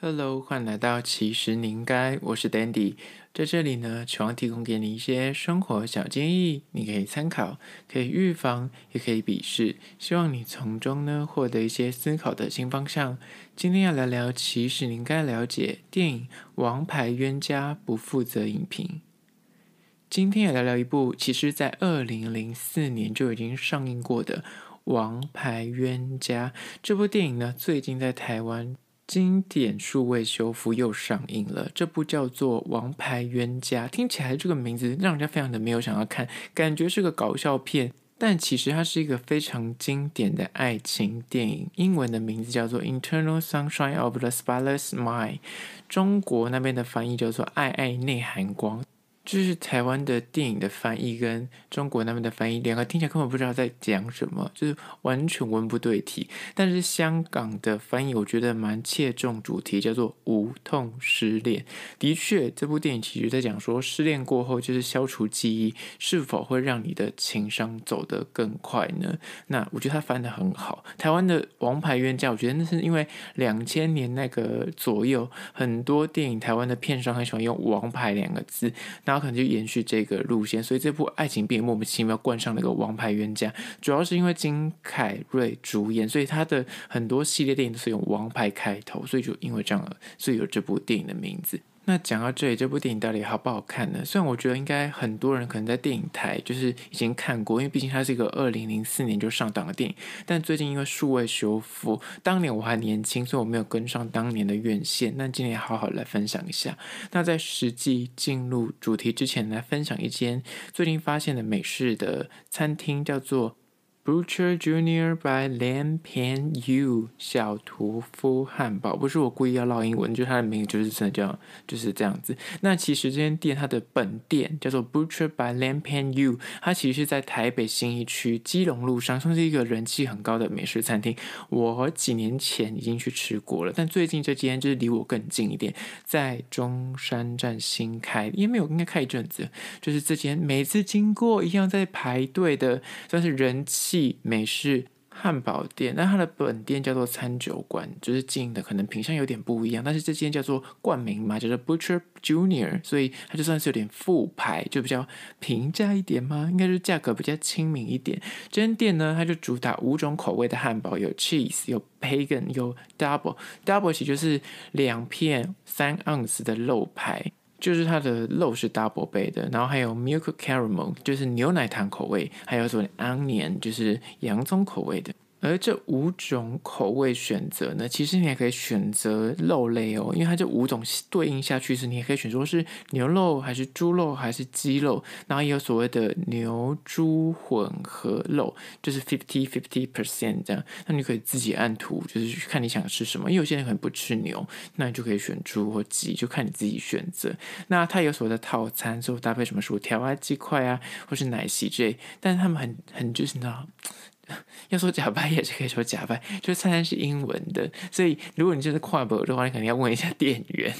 Hello，欢迎来到其实你应该，我是 Dandy，在这里呢，希望提供给你一些生活小建议，你可以参考，可以预防，也可以鄙视，希望你从中呢获得一些思考的新方向。今天要聊聊，其实你应该了解电影《王牌冤家》不负责影评。今天也聊聊一部，其实在二零零四年就已经上映过的《王牌冤家》这部电影呢，最近在台湾。经典数位修复又上映了，这部叫做《王牌冤家》，听起来这个名字让人家非常的没有想要看，感觉是个搞笑片，但其实它是一个非常经典的爱情电影。英文的名字叫做《Internal Sunshine of the Spotless Mind》，中国那边的翻译叫做《爱爱内涵光》。就是台湾的电影的翻译跟中国那边的翻译，两个听起来根本不知道在讲什么，就是完全文不对题。但是香港的翻译我觉得蛮切中主题，叫做“无痛失恋”。的确，这部电影其实在讲说，失恋过后就是消除记忆，是否会让你的情商走得更快呢？那我觉得他翻得很好。台湾的《王牌冤家》，我觉得那是因为两千年那个左右，很多电影台湾的片商很喜欢用“王牌”两个字，那。然后可能就延续这个路线，所以这部爱情片莫名其妙冠上了一个王牌冤家，主要是因为金凯瑞主演，所以他的很多系列电影都是用王牌开头，所以就因为这样，所以有这部电影的名字。那讲到这里，这部电影到底好不好看呢？虽然我觉得应该很多人可能在电影台就是已经看过，因为毕竟它是一个二零零四年就上档的电影。但最近因为数位修复，当年我还年轻，所以我没有跟上当年的院线。那今天好好来分享一下。那在实际进入主题之前，来分享一间最近发现的美式的餐厅，叫做。Butcher Junior by Lam Pan Yu 小屠夫汉堡，不是我故意要唠英文，就是它的名字就是真的叫就是这样子。那其实这间店它的本店叫做 Butcher by Lam Pan Yu，它其实是在台北新义区基隆路上，算是一个人气很高的美食餐厅。我几年前已经去吃过了，但最近这间就是离我更近一点，在中山站新开，因为没有应该开一阵子，就是这间每次经过一样在排队的，算是人气。美式汉堡店，那它的本店叫做餐酒馆，就是经营的可能品相有点不一样，但是这间叫做冠名嘛，叫做 Butcher Junior，所以它就算是有点副牌，就比较平价一点嘛，应该是价格比较亲民一点。这间店呢，它就主打五种口味的汉堡，有 cheese，有 bacon，有 double，double 其实就是两片三盎司的肉排。就是它的肉是 double 倍的，然后还有 milk caramel，就是牛奶糖口味，还有什么 onion，就是洋葱口味的。而这五种口味选择呢，其实你也可以选择肉类哦，因为它这五种对应下去是，你也可以选择是牛肉还是猪肉还是鸡肉，然后也有所谓的牛猪混合肉，就是 fifty fifty percent 这样。那你可以自己按图，就是看你想吃什么。因为有些人可能不吃牛，那你就可以选猪或鸡，就看你自己选择。那它有所谓的套餐，之后搭配什么薯条啊、鸡块啊，或是奶昔之类。但是他们很很就是你知道。要说假掰也是可以说假掰，就是菜单是英文的，所以如果你真的跨博的话，你肯定要问一下店员。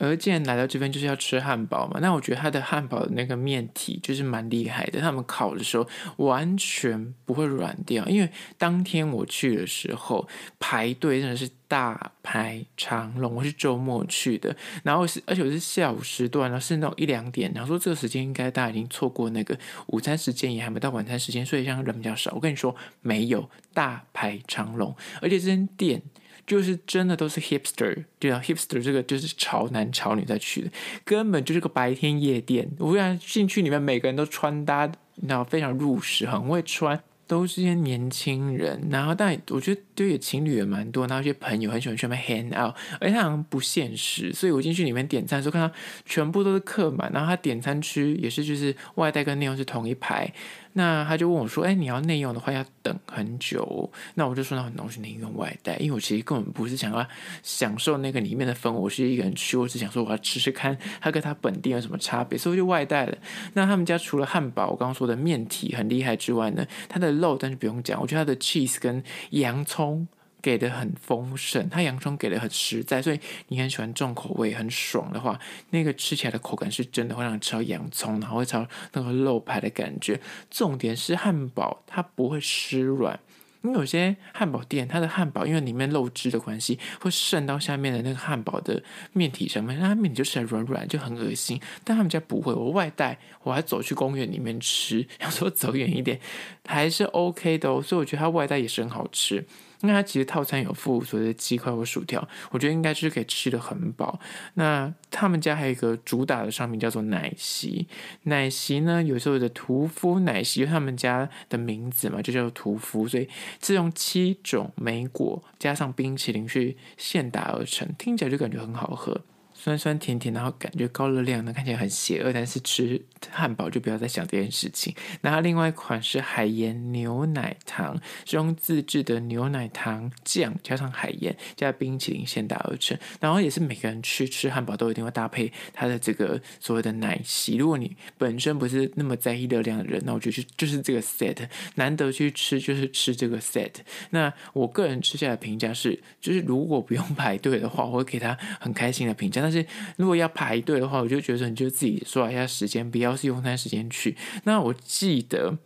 而既然来到这边就是要吃汉堡嘛，那我觉得它的汉堡的那个面体就是蛮厉害的，他们烤的时候完全不会软掉。因为当天我去的时候排队真的是大排长龙，我是周末去的，然后是而且我是下午时段，然后是那种一两点，然后说这个时间应该大家已经错过那个午餐时间，也还没到晚餐时间，所以像人比较少。我跟你说没有大排长龙，而且这间店。就是真的都是 hipster，对啊，hipster 这个就是潮男潮女在去的，根本就是个白天夜店。我想进去里面每个人都穿搭，你知道非常入时，很会穿。都是些年轻人，然后但我觉得对情侣也蛮多，然后一些朋友很喜欢去那边 hang out，而且他好像不现实，所以我进去里面点餐的时候看到全部都是客满，然后他点餐区也是就是外带跟内用是同一排，那他就问我说：“哎，你要内用的话要等很久。”那我就说：“那很东西内用外带，因为我其实根本不是想要享受那个里面的氛围，我是一个人去，我只想说我要吃吃看它跟它本地有什么差别，所以我就外带了。那他们家除了汉堡，我刚刚说的面体很厉害之外呢，它的肉但是不用讲，我觉得它的 cheese 跟洋葱给的很丰盛，它洋葱给的很实在，所以你很喜欢重口味、很爽的话，那个吃起来的口感是真的会让你吃到洋葱，然后会吃到那个肉排的感觉。重点是汉堡它不会湿软，因为有些汉堡店，它的汉堡因为里面漏汁的关系，会渗到下面的那个汉堡的面体上面，那面体就吃起来软软，就很恶心。但他们家不会，我外带，我还走去公园里面吃，想说走远一点还是 OK 的哦，所以我觉得它外带也是很好吃。因为它其实套餐有附所谓的鸡块或薯条，我觉得应该就是可以吃的很饱。那他们家还有一个主打的商品叫做奶昔，奶昔呢有时候的屠夫奶昔，因为他们家的名字嘛就叫屠夫，所以是用七种莓果加上冰淇淋去现打而成，听起来就感觉很好喝。酸酸甜甜，然后感觉高热量呢，看起来很邪恶。但是吃汉堡就不要再想这件事情。然后另外一款是海盐牛奶糖，是用自制的牛奶糖酱加上海盐加冰淇淋现打而成。然后也是每个人去吃汉堡都一定会搭配它的这个所谓的奶昔。如果你本身不是那么在意热量的人，那我觉得就就是这个 set，难得去吃就是吃这个 set。那我个人吃下来评价是，就是如果不用排队的话，我会给他很开心的评价。但但是如果要排队的话，我就觉得你就自己刷一下时间，不要是用餐时间去。那我记得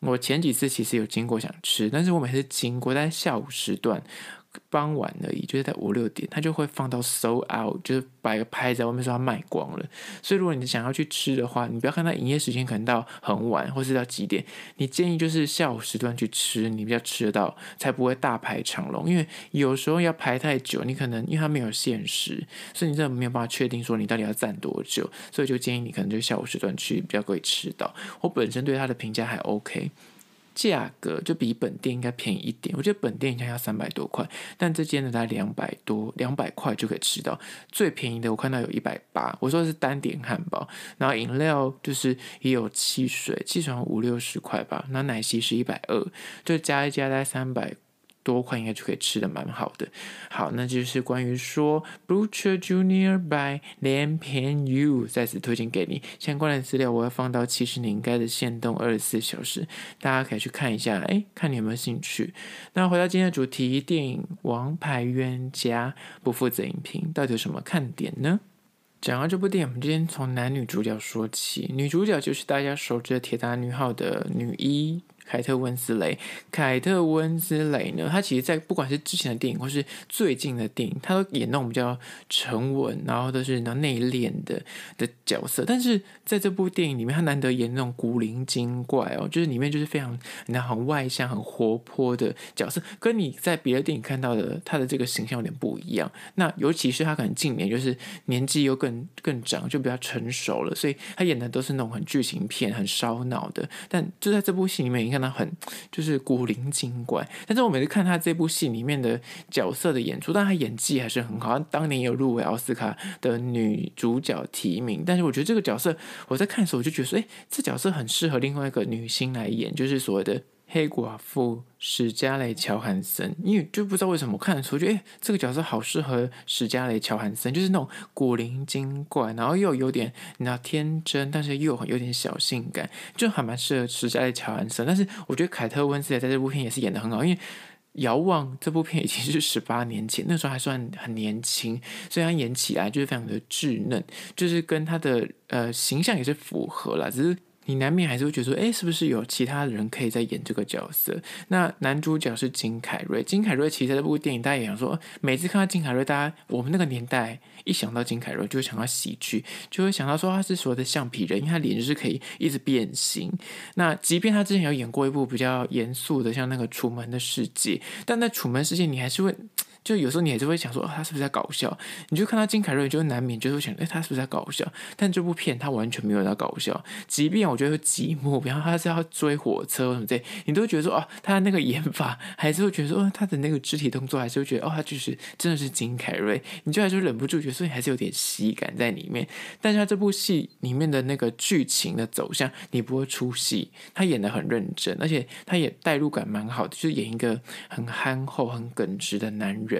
我前几次其实有经过想吃，但是我每次经过在下午时段。傍晚而已，就是在五六点，他就会放到 sold out，就是摆个牌在外面说他卖光了。所以如果你想要去吃的话，你不要看他营业时间可能到很晚，或是到几点，你建议就是下午时段去吃，你比较吃得到，才不会大排长龙。因为有时候要排太久，你可能因为他没有限时，所以你真的没有办法确定说你到底要站多久，所以就建议你可能就下午时段去，比较可以吃到。我本身对他的评价还 OK。价格就比本店应该便宜一点，我觉得本店应该要三百多块，但这间呢大概两百多，两百块就可以吃到最便宜的，我看到有一百八。我说是单点汉堡，然后饮料就是也有汽水，汽水五六十块吧，那奶昔是一百二，就加一加大概三百。多块应该就可以吃的蛮好的。好，那就是关于说 Blucher Junior by Lian Pian Yu 再次推荐给你相关的资料，我要放到其实你应该的限动二十四小时，大家可以去看一下，哎，看你有没有兴趣。那回到今天的主题，电影《王牌冤家》不负责影评，到底有什么看点呢？讲到这部电影，我们今天从男女主角说起，女主角就是大家熟知的铁达尼号的女一。凯特温斯雷，凯特温斯雷呢，他其实，在不管是之前的电影或是最近的电影，他都演那种比较沉稳，然后都是那内敛的的角色。但是在这部电影里面，他难得演那种古灵精怪哦，就是里面就是非常那很外向、很活泼的角色，跟你在别的电影看到的他的这个形象有点不一样。那尤其是他可能近年就是年纪又更更长，就比较成熟了，所以他演的都是那种很剧情片、很烧脑的。但就在这部戏里面，你看。那很就是古灵精怪，但是我每次看他这部戏里面的角色的演出，但他演技还是很好。他当年有入围奥斯卡的女主角提名，但是我觉得这个角色，我在看的时候我就觉得说，哎，这角色很适合另外一个女星来演，就是所谓的。黑寡妇史嘉蕾·乔韩森，因为就不知道为什么我看出，觉得诶，这个角色好适合史嘉蕾·乔韩森，就是那种古灵精怪，然后又有点你知道天真，但是又有点小性感，就还蛮适合史嘉蕾·乔韩森。但是我觉得凯特温丝莱在这部片也是演得很好，因为《遥望》这部片已经是十八年前，那时候还算很年轻，所以他演起来就是非常的稚嫩，就是跟他的呃形象也是符合了，只是。你难免还是会觉得说，哎，是不是有其他的人可以再演这个角色？那男主角是金凯瑞，金凯瑞其实在这部电影，大家也想说，每次看到金凯瑞，大家我们那个年代一想到金凯瑞，就会想到喜剧，就会想到说他是所谓的橡皮人，因为他脸就是可以一直变形。那即便他之前有演过一部比较严肃的，像那个《楚门的世界》，但在《楚门世界》，你还是会。就有时候你还是会想说，哦，他是不是在搞笑？你就看到金凯瑞，就难免就会想，哎，他是不是在搞笑？但这部片他完全没有在搞笑，即便我觉得寂寞，比方他是要追火车什么的，你都觉得说，哦，他的那个演法，还是会觉得说，哦，他的那个肢体动作，还是会觉得，哦，他就是真的是金凯瑞，你就还是忍不住觉得，所以还是有点喜感在里面。但是他这部戏里面的那个剧情的走向，你不会出戏，他演的很认真，而且他也代入感蛮好的，就是演一个很憨厚、很耿直的男人。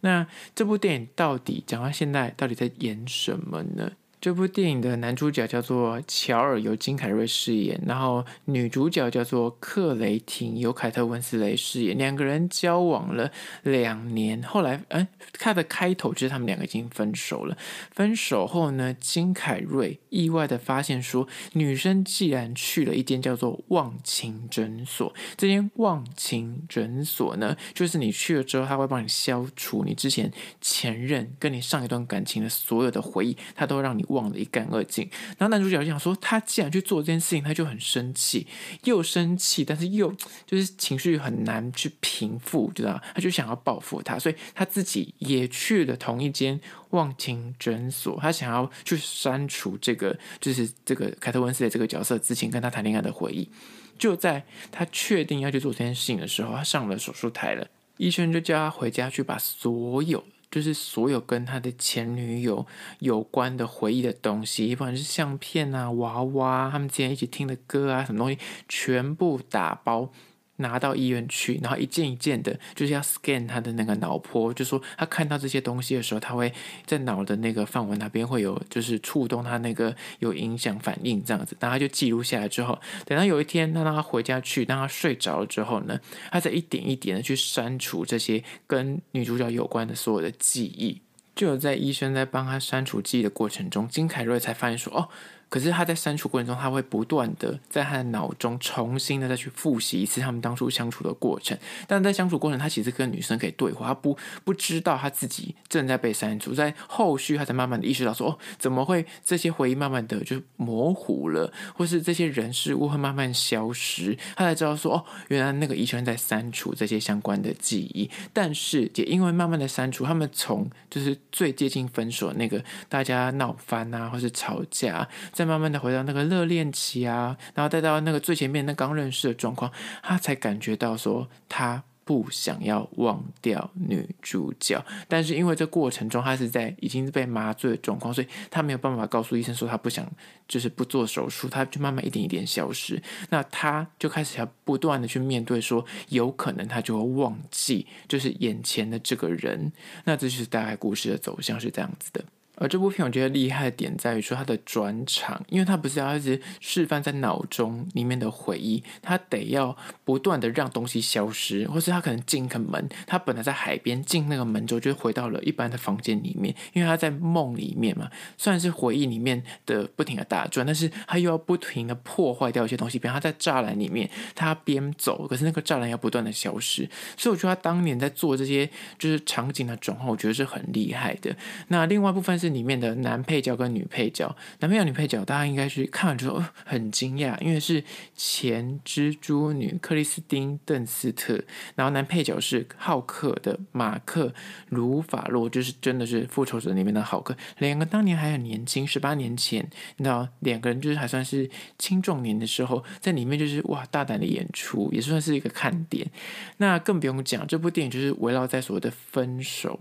那这部电影到底讲到现在，到底在演什么呢？这部电影的男主角叫做乔尔，由金凯瑞饰演，然后女主角叫做克雷廷，由凯特温斯雷饰演。两个人交往了两年，后来，嗯，他的开头就是他们两个已经分手了。分手后呢，金凯瑞意外的发现说，女生既然去了一间叫做忘情诊所，这间忘情诊所呢，就是你去了之后，他会帮你消除你之前前任跟你上一段感情的所有的回忆，他都让你。忘得一干二净，然后男主角就想说，他既然去做这件事情，他就很生气，又生气，但是又就是情绪很难去平复，知道？他就想要报复他，所以他自己也去了同一间忘情诊所，他想要去删除这个，就是这个凯特温斯的这个角色之前跟他谈恋爱的回忆。就在他确定要去做这件事情的时候，他上了手术台了，医生就叫他回家去把所有。就是所有跟他的前女友有关的回忆的东西，不管是相片啊、娃娃，他们之前一起听的歌啊，什么东西，全部打包。拿到医院去，然后一件一件的，就是要 scan 他的那个脑波，就说他看到这些东西的时候，他会在脑的那个范围那边会有，就是触动他那个有影响反应这样子，然后他就记录下来之后，等到有一天，他让他回家去，当他睡着了之后呢，他再一点一点的去删除这些跟女主角有关的所有的记忆，就有在医生在帮他删除记忆的过程中，金凯瑞才发现说，哦。可是他在删除过程中，他会不断的在他的脑中重新的再去复习一次他们当初相处的过程。但在相处过程，他其实跟女生可以对话，他不不知道他自己正在被删除。在后续，他才慢慢的意识到说，哦，怎么会这些回忆慢慢的就模糊了，或是这些人事物会慢慢消失。他才知道说，哦，原来那个医生在删除这些相关的记忆。但是也因为慢慢的删除，他们从就是最接近分手那个大家闹翻啊，或是吵架，在慢慢的回到那个热恋期啊，然后再到那个最前面那刚认识的状况，他才感觉到说他不想要忘掉女主角，但是因为这过程中他是在已经被麻醉的状况，所以他没有办法告诉医生说他不想就是不做手术，他就慢慢一点一点消失，那他就开始要不断的去面对说有可能他就会忘记就是眼前的这个人，那这就是大概故事的走向是这样子的。而这部片我觉得厉害的点在于说它的转场，因为它不是要一直示范在脑中里面的回忆，它得要不断的让东西消失，或是他可能进一个门，他本来在海边进那个门之后就回到了一般的房间里面，因为他在梦里面嘛，虽然是回忆里面的不停的打转，但是他又要不停的破坏掉一些东西，比如他在栅栏里面，他边走，可是那个栅栏要不断的消失，所以我觉得他当年在做这些就是场景的转换，我觉得是很厉害的。那另外一部分是。是里面的男配角跟女配角，男配角、女配角，大家应该是看完之后很惊讶，因为是前蜘蛛女克里斯汀·邓斯特，然后男配角是浩克的马克·鲁法洛，就是真的是复仇者里面的浩克，两个当年还很年轻，十八年前，你知道两个人就是还算是青壮年的时候，在里面就是哇大胆的演出，也算是一个看点。那更不用讲，这部电影就是围绕在所谓的分手，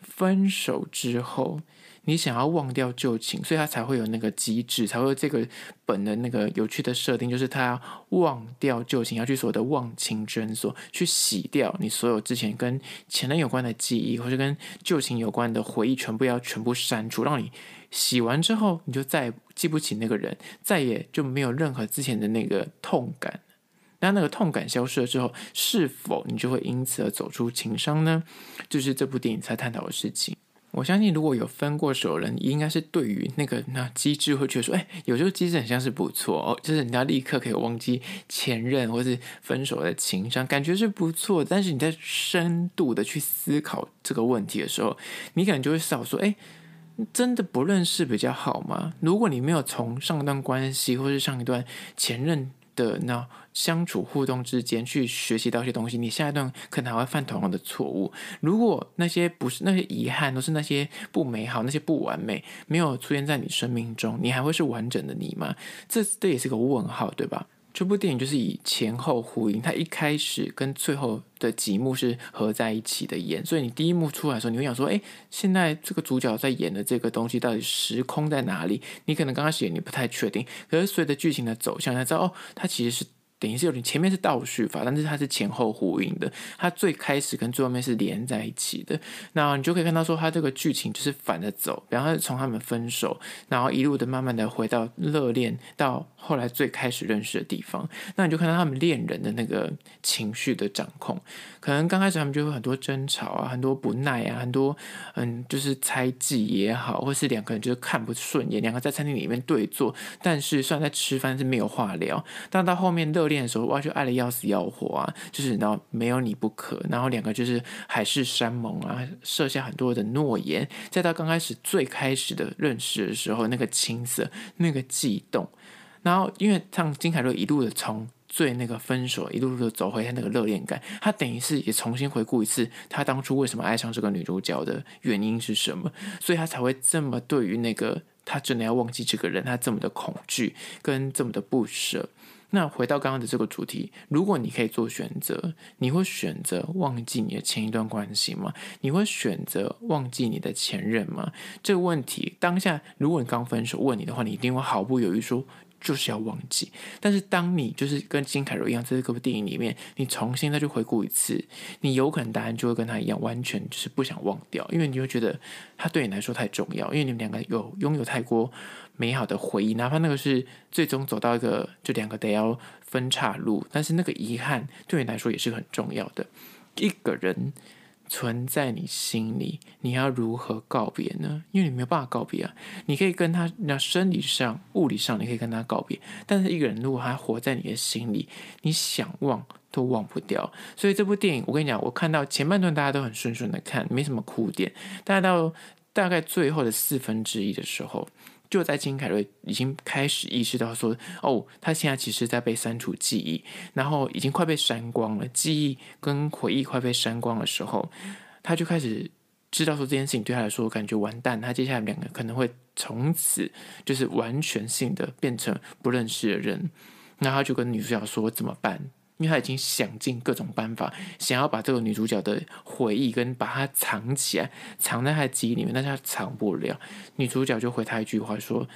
分手之后。你想要忘掉旧情，所以他才会有那个机制，才会这个本的那个有趣的设定，就是他要忘掉旧情，要去所谓的忘情诊所去洗掉你所有之前跟前任有关的记忆，或者跟旧情有关的回忆，全部要全部删除，让你洗完之后，你就再也记不起那个人，再也就没有任何之前的那个痛感。那那个痛感消失了之后，是否你就会因此而走出情伤呢？就是这部电影在探讨的事情。我相信，如果有分过手的人，应该是对于那个那机制会觉得说，哎，有时候机制很像是不错哦，就是人家立刻可以忘记前任或是分手的情商，感觉是不错。但是你在深度的去思考这个问题的时候，你可能就会少说，哎，真的不认识比较好吗？如果你没有从上一段关系或是上一段前任的那相处互动之间去学习到一些东西，你下一段可能还会犯同样的错误。如果那些不是那些遗憾，都是那些不美好、那些不完美，没有出现在你生命中，你还会是完整的你吗？这这也是个问号，对吧？这部电影就是以前后呼应，它一开始跟最后的几幕是合在一起的演，所以你第一幕出来的时候，你会想说，哎，现在这个主角在演的这个东西到底时空在哪里？你可能刚开始你不太确定，可是随着剧情的走向，才知道哦，它其实是等于是有点前面是倒叙法，但是它是前后呼应的。它最开始跟最后面是连在一起的。那你就可以看到说，它这个剧情就是反着走，然后从他们分手，然后一路的慢慢的回到热恋，到后来最开始认识的地方。那你就看到他们恋人的那个情绪的掌控。可能刚开始他们就会很多争吵啊，很多不耐啊，很多嗯，就是猜忌也好，或是两个人就是看不顺眼，两个在餐厅里面对坐，但是虽然在吃饭是没有话聊，但到后面热恋的时候，哇，就爱得要死要活啊，就是然后没有你不可，然后两个就是海誓山盟啊，设下很多的诺言，再到刚开始最开始的认识的时候，那个青涩，那个悸动，然后因为像金凯瑞一路的从最那个分手，一路路的走回他那个热恋感，他等于是也重新回顾一次他当初为什么爱上这个女主角的原因是什么，所以他才会这么对于那个他真的要忘记这个人，他这么的恐惧跟这么的不舍。那回到刚刚的这个主题，如果你可以做选择，你会选择忘记你的前一段关系吗？你会选择忘记你的前任吗？这个问题当下，如果你刚分手问你的话，你一定会毫不犹豫说。就是要忘记，但是当你就是跟金凯瑞一样，在这个电影里面，你重新再去回顾一次，你有可能答案就会跟他一样，完全就是不想忘掉，因为你会觉得他对你来说太重要，因为你们两个有拥有太过美好的回忆，哪怕那个是最终走到一个就两个得要分岔路，但是那个遗憾对你来说也是很重要的，一个人。存在你心里，你要如何告别呢？因为你没有办法告别啊。你可以跟他，那生理上、物理上，你可以跟他告别。但是一个人如果还活在你的心里，你想忘都忘不掉。所以这部电影，我跟你讲，我看到前半段大家都很顺顺的看，没什么哭点。大概到大概最后的四分之一的时候。就在金凯瑞已经开始意识到说，哦，他现在其实在被删除记忆，然后已经快被删光了，记忆跟回忆快被删光的时候，他就开始知道说这件事情对他来说感觉完蛋，他接下来两个可能会从此就是完全性的变成不认识的人，然后他就跟女主角说怎么办？因为他已经想尽各种办法，想要把这个女主角的回忆跟把她藏起来，藏在她的记忆里面，但是他藏不了。女主角就回他一句话说：“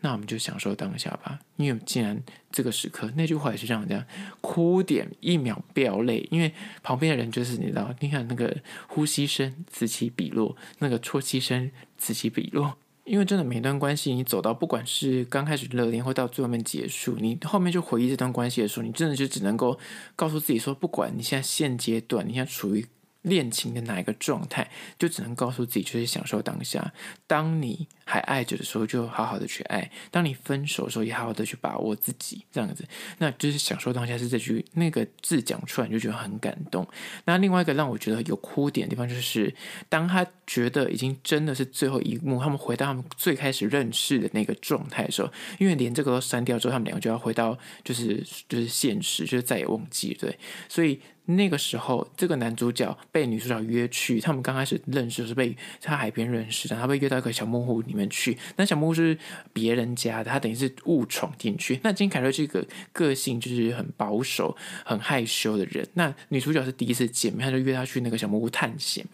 那我们就享受当下吧。”因为既然这个时刻，那句话也是这样讲哭点一秒不要泪，因为旁边的人就是你知道，你看那个呼吸声此起彼落，那个啜泣声此起彼落。因为真的，每段关系你走到，不管是刚开始热恋，或到最后面结束，你后面就回忆这段关系的时候，你真的就只能够告诉自己说，不管你现在现阶段，你现在处于。恋情的哪一个状态，就只能告诉自己，就是享受当下。当你还爱着的时候，就好好的去爱；当你分手的时候，也好好的去把握自己。这样子，那就是享受当下。是这句那个字讲出来，你就觉得很感动。那另外一个让我觉得有哭点的地方，就是当他觉得已经真的是最后一幕，他们回到他们最开始认识的那个状态的时候，因为连这个都删掉之后，他们两个就要回到就是就是现实，就是再也忘记，对，所以。那个时候，这个男主角被女主角约去，他们刚开始认识是被在海边认识的，他被约到一个小木屋里面去。那小木屋是别人家的，他等于是误闯进去。那金凯瑞这个个性就是很保守、很害羞的人。那女主角是第一次见面，他就约他去那个小木屋探险。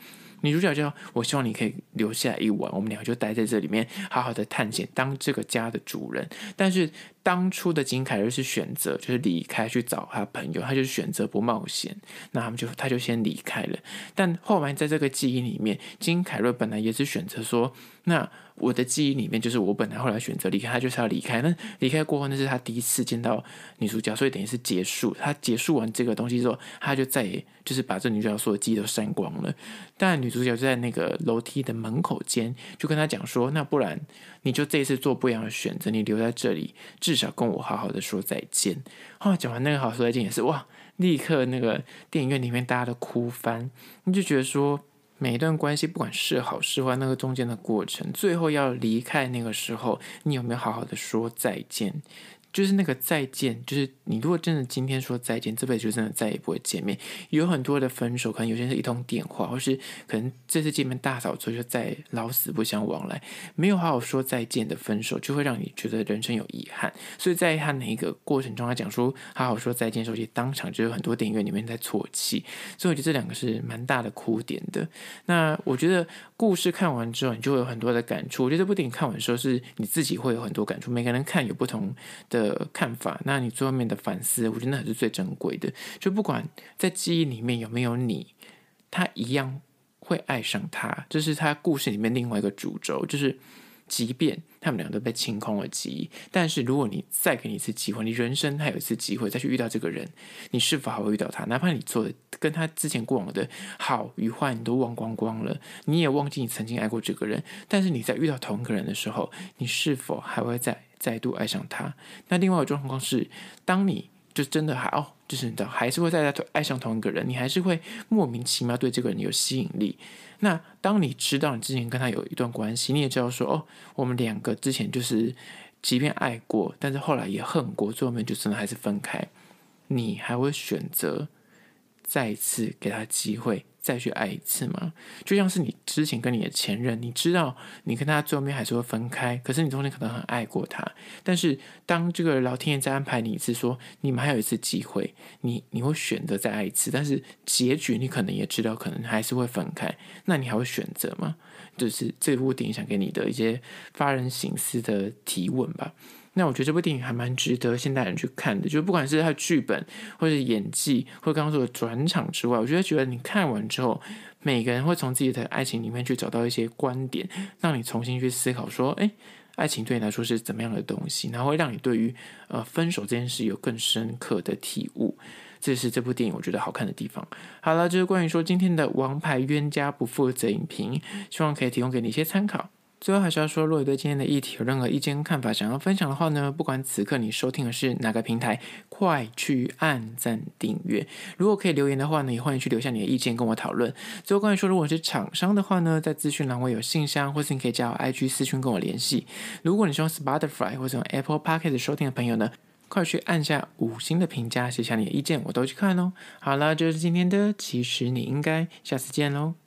女主角就说：“我希望你可以留下来一晚，我们两个就待在这里面，好好的探险，当这个家的主人。”但是。当初的金凯瑞是选择就是离开去找他朋友，他就选择不冒险，那他们就他就先离开了。但后来在这个记忆里面，金凯瑞本来也是选择说，那我的记忆里面就是我本来后来选择离开，他就是要离开。那离开过后，那是他第一次见到女主角，所以等于是结束。他结束完这个东西之后，他就再也就是把这女主角所有记忆都删光了。但女主角就在那个楼梯的门口间就跟他讲说，那不然你就这一次做不一样的选择，你留在这里至少跟我好好的说再见。后来讲完那个好说再见也是哇，立刻那个电影院里面大家都哭翻。你就觉得说，每一段关系不管是好是坏，那个中间的过程，最后要离开那个时候，你有没有好好的说再见？就是那个再见，就是你如果真的今天说再见，这辈子就真的再也不会见面。有很多的分手，可能有些是一通电话，或是可能这次见面大扫除就再老死不相往来，没有好好说再见的分手，就会让你觉得人生有遗憾。所以在他那个过程中，他讲说好好说再见的时候，其实当场就有很多电影院里面在啜泣。所以我觉得这两个是蛮大的哭点的。那我觉得故事看完之后，你就会有很多的感触。我觉得这部电影看完的时候，是你自己会有很多感触。每个人看有不同的。的看法，那你最后面的反思，我觉得那才是最珍贵的。就不管在记忆里面有没有你，他一样会爱上他，这是他故事里面另外一个主轴，就是。即便他们俩都被清空了记忆，但是如果你再给你一次机会，你人生还有一次机会再去遇到这个人，你是否还会遇到他？哪怕你做的跟他之前过往的好与坏你都忘光光了，你也忘记你曾经爱过这个人，但是你在遇到同一个人的时候，你是否还会再再度爱上他？那另外一种状况是，当你就真的还哦，就是你知道还是会再再爱上同一个人，你还是会莫名其妙对这个人有吸引力。那当你知道你之前跟他有一段关系，你也知道说哦，我们两个之前就是即便爱过，但是后来也恨过，最后面就真的还是分开，你还会选择再一次给他机会？再去爱一次吗？就像是你之前跟你的前任，你知道你跟他最后面还是会分开，可是你中间可能很爱过他。但是当这个老天爷再安排你一次，说你们还有一次机会，你你会选择再爱一次，但是结局你可能也知道，可能还是会分开。那你还会选择吗？就是这部电影想给你的一些发人省思的提问吧。那我觉得这部电影还蛮值得现代人去看的，就不管是它剧本，或者演技，或者刚刚说的转场之外，我觉得觉得你看完之后，每个人会从自己的爱情里面去找到一些观点，让你重新去思考说，诶，爱情对你来说是怎么样的东西，然后会让你对于呃分手这件事有更深刻的体悟。这是这部电影我觉得好看的地方。好了，就是关于说今天的《王牌冤家不负责》影评，希望可以提供给你一些参考。最后还是要说，如果你对今天的议题有任何意见、看法，想要分享的话呢，不管此刻你收听的是哪个平台，快去按赞订阅。如果可以留言的话呢，也欢迎去留下你的意见跟我讨论。最后关于说，如果是厂商的话呢，在资讯栏位有信箱，或是你可以加我 IG 私讯跟我联系。如果你是用 Spotify 或者用 Apple Podcast 收听的朋友呢，快去按下五星的评价，写下你的意见，我都去看哦。好了，这就是今天的，其实你应该下次见喽。